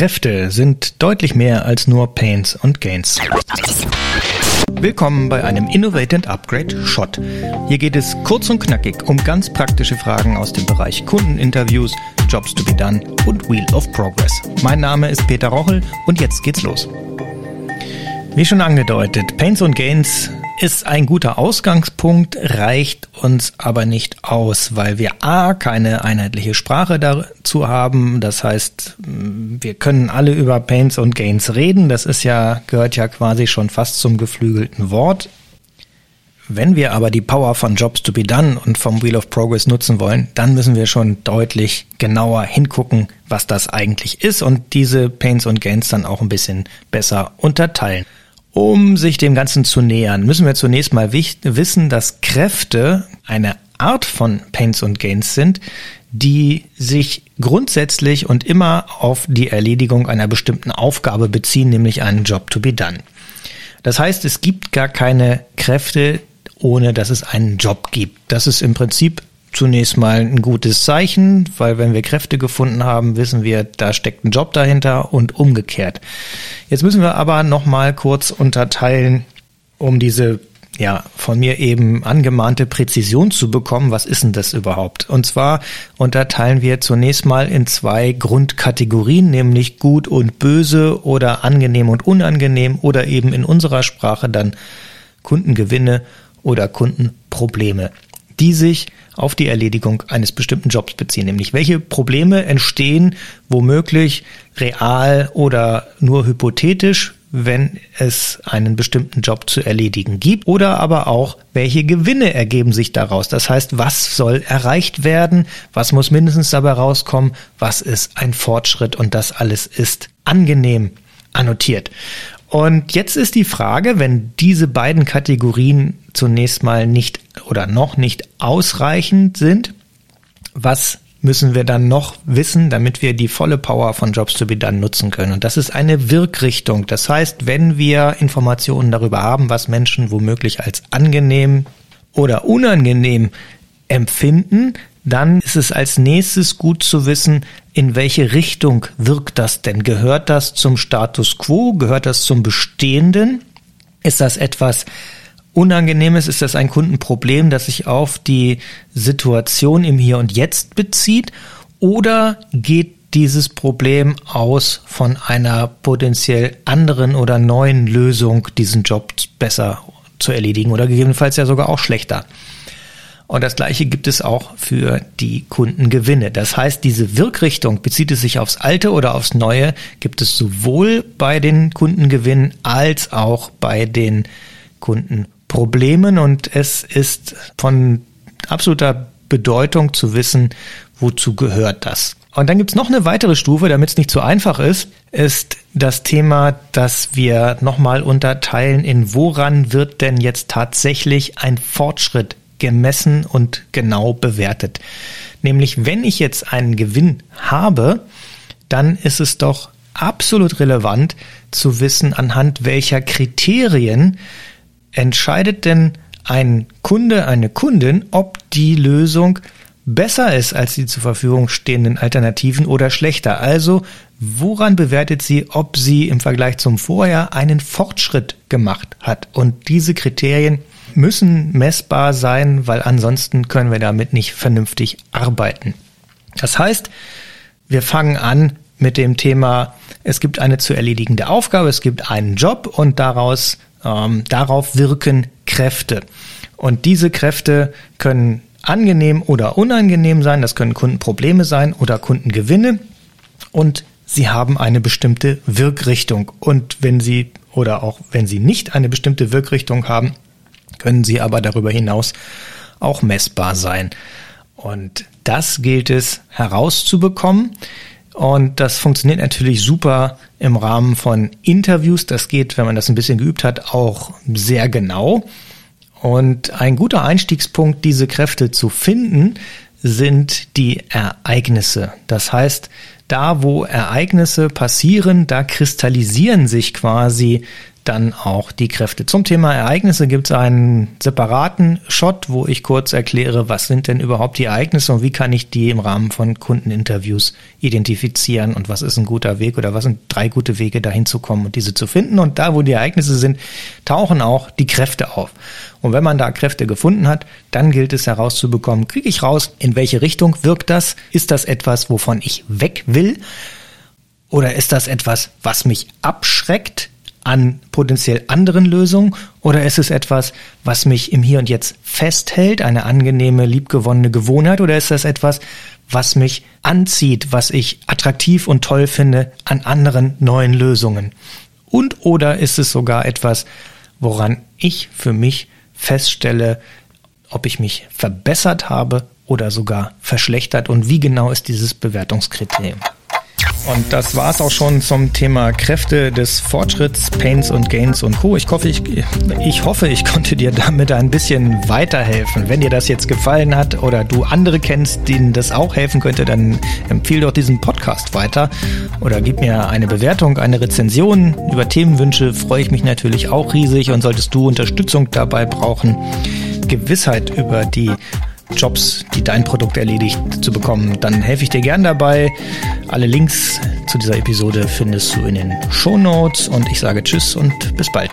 Kräfte sind deutlich mehr als nur Pains und Gains. Willkommen bei einem Innovate and Upgrade Shot. Hier geht es kurz und knackig um ganz praktische Fragen aus dem Bereich Kundeninterviews, Jobs to be done und Wheel of Progress. Mein Name ist Peter Rochel und jetzt geht's los. Wie schon angedeutet, Pains und Gains ist ein guter Ausgangspunkt, reicht uns aber nicht aus, weil wir A, keine einheitliche Sprache dazu haben. Das heißt, wir können alle über Pains und Gains reden. Das ist ja, gehört ja quasi schon fast zum geflügelten Wort. Wenn wir aber die Power von Jobs to be done und vom Wheel of Progress nutzen wollen, dann müssen wir schon deutlich genauer hingucken, was das eigentlich ist und diese Pains und Gains dann auch ein bisschen besser unterteilen. Um sich dem Ganzen zu nähern, müssen wir zunächst mal wissen, dass Kräfte eine Art von Pains und Gains sind, die sich grundsätzlich und immer auf die Erledigung einer bestimmten Aufgabe beziehen, nämlich einen Job to be done. Das heißt, es gibt gar keine Kräfte, ohne dass es einen Job gibt. Das ist im Prinzip zunächst mal ein gutes Zeichen, weil wenn wir Kräfte gefunden haben, wissen wir, da steckt ein Job dahinter und umgekehrt. Jetzt müssen wir aber noch mal kurz unterteilen, um diese ja, von mir eben angemahnte Präzision zu bekommen, was ist denn das überhaupt? Und zwar unterteilen wir zunächst mal in zwei Grundkategorien, nämlich gut und böse oder angenehm und unangenehm oder eben in unserer Sprache dann Kundengewinne oder Kundenprobleme die sich auf die Erledigung eines bestimmten Jobs beziehen. Nämlich welche Probleme entstehen womöglich real oder nur hypothetisch, wenn es einen bestimmten Job zu erledigen gibt oder aber auch, welche Gewinne ergeben sich daraus. Das heißt, was soll erreicht werden, was muss mindestens dabei rauskommen, was ist ein Fortschritt und das alles ist angenehm annotiert. Und jetzt ist die Frage, wenn diese beiden Kategorien zunächst mal nicht oder noch nicht ausreichend sind, was müssen wir dann noch wissen, damit wir die volle Power von Jobs to be done nutzen können. Und das ist eine Wirkrichtung. Das heißt, wenn wir Informationen darüber haben, was Menschen womöglich als angenehm oder unangenehm empfinden, dann ist es als nächstes gut zu wissen, in welche Richtung wirkt das denn? Gehört das zum Status quo? Gehört das zum Bestehenden? Ist das etwas Unangenehmes? Ist das ein Kundenproblem, das sich auf die Situation im Hier und Jetzt bezieht? Oder geht dieses Problem aus von einer potenziell anderen oder neuen Lösung, diesen Job besser zu erledigen oder gegebenenfalls ja sogar auch schlechter? Und das Gleiche gibt es auch für die Kundengewinne. Das heißt, diese Wirkrichtung, bezieht es sich aufs Alte oder aufs Neue, gibt es sowohl bei den Kundengewinnen als auch bei den Kundenproblemen. Und es ist von absoluter Bedeutung zu wissen, wozu gehört das. Und dann gibt's noch eine weitere Stufe, damit es nicht zu einfach ist, ist das Thema, dass wir nochmal unterteilen in woran wird denn jetzt tatsächlich ein Fortschritt gemessen und genau bewertet. Nämlich, wenn ich jetzt einen Gewinn habe, dann ist es doch absolut relevant zu wissen, anhand welcher Kriterien entscheidet denn ein Kunde, eine Kundin, ob die Lösung besser ist als die zur Verfügung stehenden Alternativen oder schlechter. Also woran bewertet sie, ob sie im Vergleich zum Vorher einen Fortschritt gemacht hat? Und diese Kriterien müssen messbar sein, weil ansonsten können wir damit nicht vernünftig arbeiten. Das heißt, wir fangen an mit dem Thema, es gibt eine zu erledigende Aufgabe, es gibt einen Job und daraus, ähm, darauf wirken Kräfte. Und diese Kräfte können angenehm oder unangenehm sein, das können Kundenprobleme sein oder Kundengewinne und sie haben eine bestimmte Wirkrichtung. Und wenn sie oder auch wenn sie nicht eine bestimmte Wirkrichtung haben, können sie aber darüber hinaus auch messbar sein. Und das gilt es herauszubekommen. Und das funktioniert natürlich super im Rahmen von Interviews. Das geht, wenn man das ein bisschen geübt hat, auch sehr genau. Und ein guter Einstiegspunkt, diese Kräfte zu finden, sind die Ereignisse. Das heißt, da wo Ereignisse passieren, da kristallisieren sich quasi dann auch die Kräfte. Zum Thema Ereignisse gibt es einen separaten Shot, wo ich kurz erkläre, was sind denn überhaupt die Ereignisse und wie kann ich die im Rahmen von Kundeninterviews identifizieren und was ist ein guter Weg oder was sind drei gute Wege dahin zu kommen und diese zu finden. Und da, wo die Ereignisse sind, tauchen auch die Kräfte auf. Und wenn man da Kräfte gefunden hat, dann gilt es herauszubekommen, kriege ich raus, in welche Richtung wirkt das? Ist das etwas, wovon ich weg will? Oder ist das etwas, was mich abschreckt an potenziell anderen Lösungen? Oder ist es etwas, was mich im Hier und Jetzt festhält, eine angenehme, liebgewonnene Gewohnheit? Oder ist das etwas, was mich anzieht, was ich attraktiv und toll finde an anderen neuen Lösungen? Und oder ist es sogar etwas, woran ich für mich feststelle, ob ich mich verbessert habe oder sogar verschlechtert und wie genau ist dieses Bewertungskriterium? Und das war es auch schon zum Thema Kräfte des Fortschritts, Pains und Gains und Co. Ich hoffe, ich, ich hoffe, ich konnte dir damit ein bisschen weiterhelfen. Wenn dir das jetzt gefallen hat oder du andere kennst, denen das auch helfen könnte, dann empfehle doch diesen Podcast weiter oder gib mir eine Bewertung, eine Rezension. Über Themenwünsche freue ich mich natürlich auch riesig und solltest du Unterstützung dabei brauchen, Gewissheit über die Jobs, die dein Produkt erledigt, zu bekommen, dann helfe ich dir gern dabei. Alle Links zu dieser Episode findest du in den Show Notes und ich sage Tschüss und bis bald.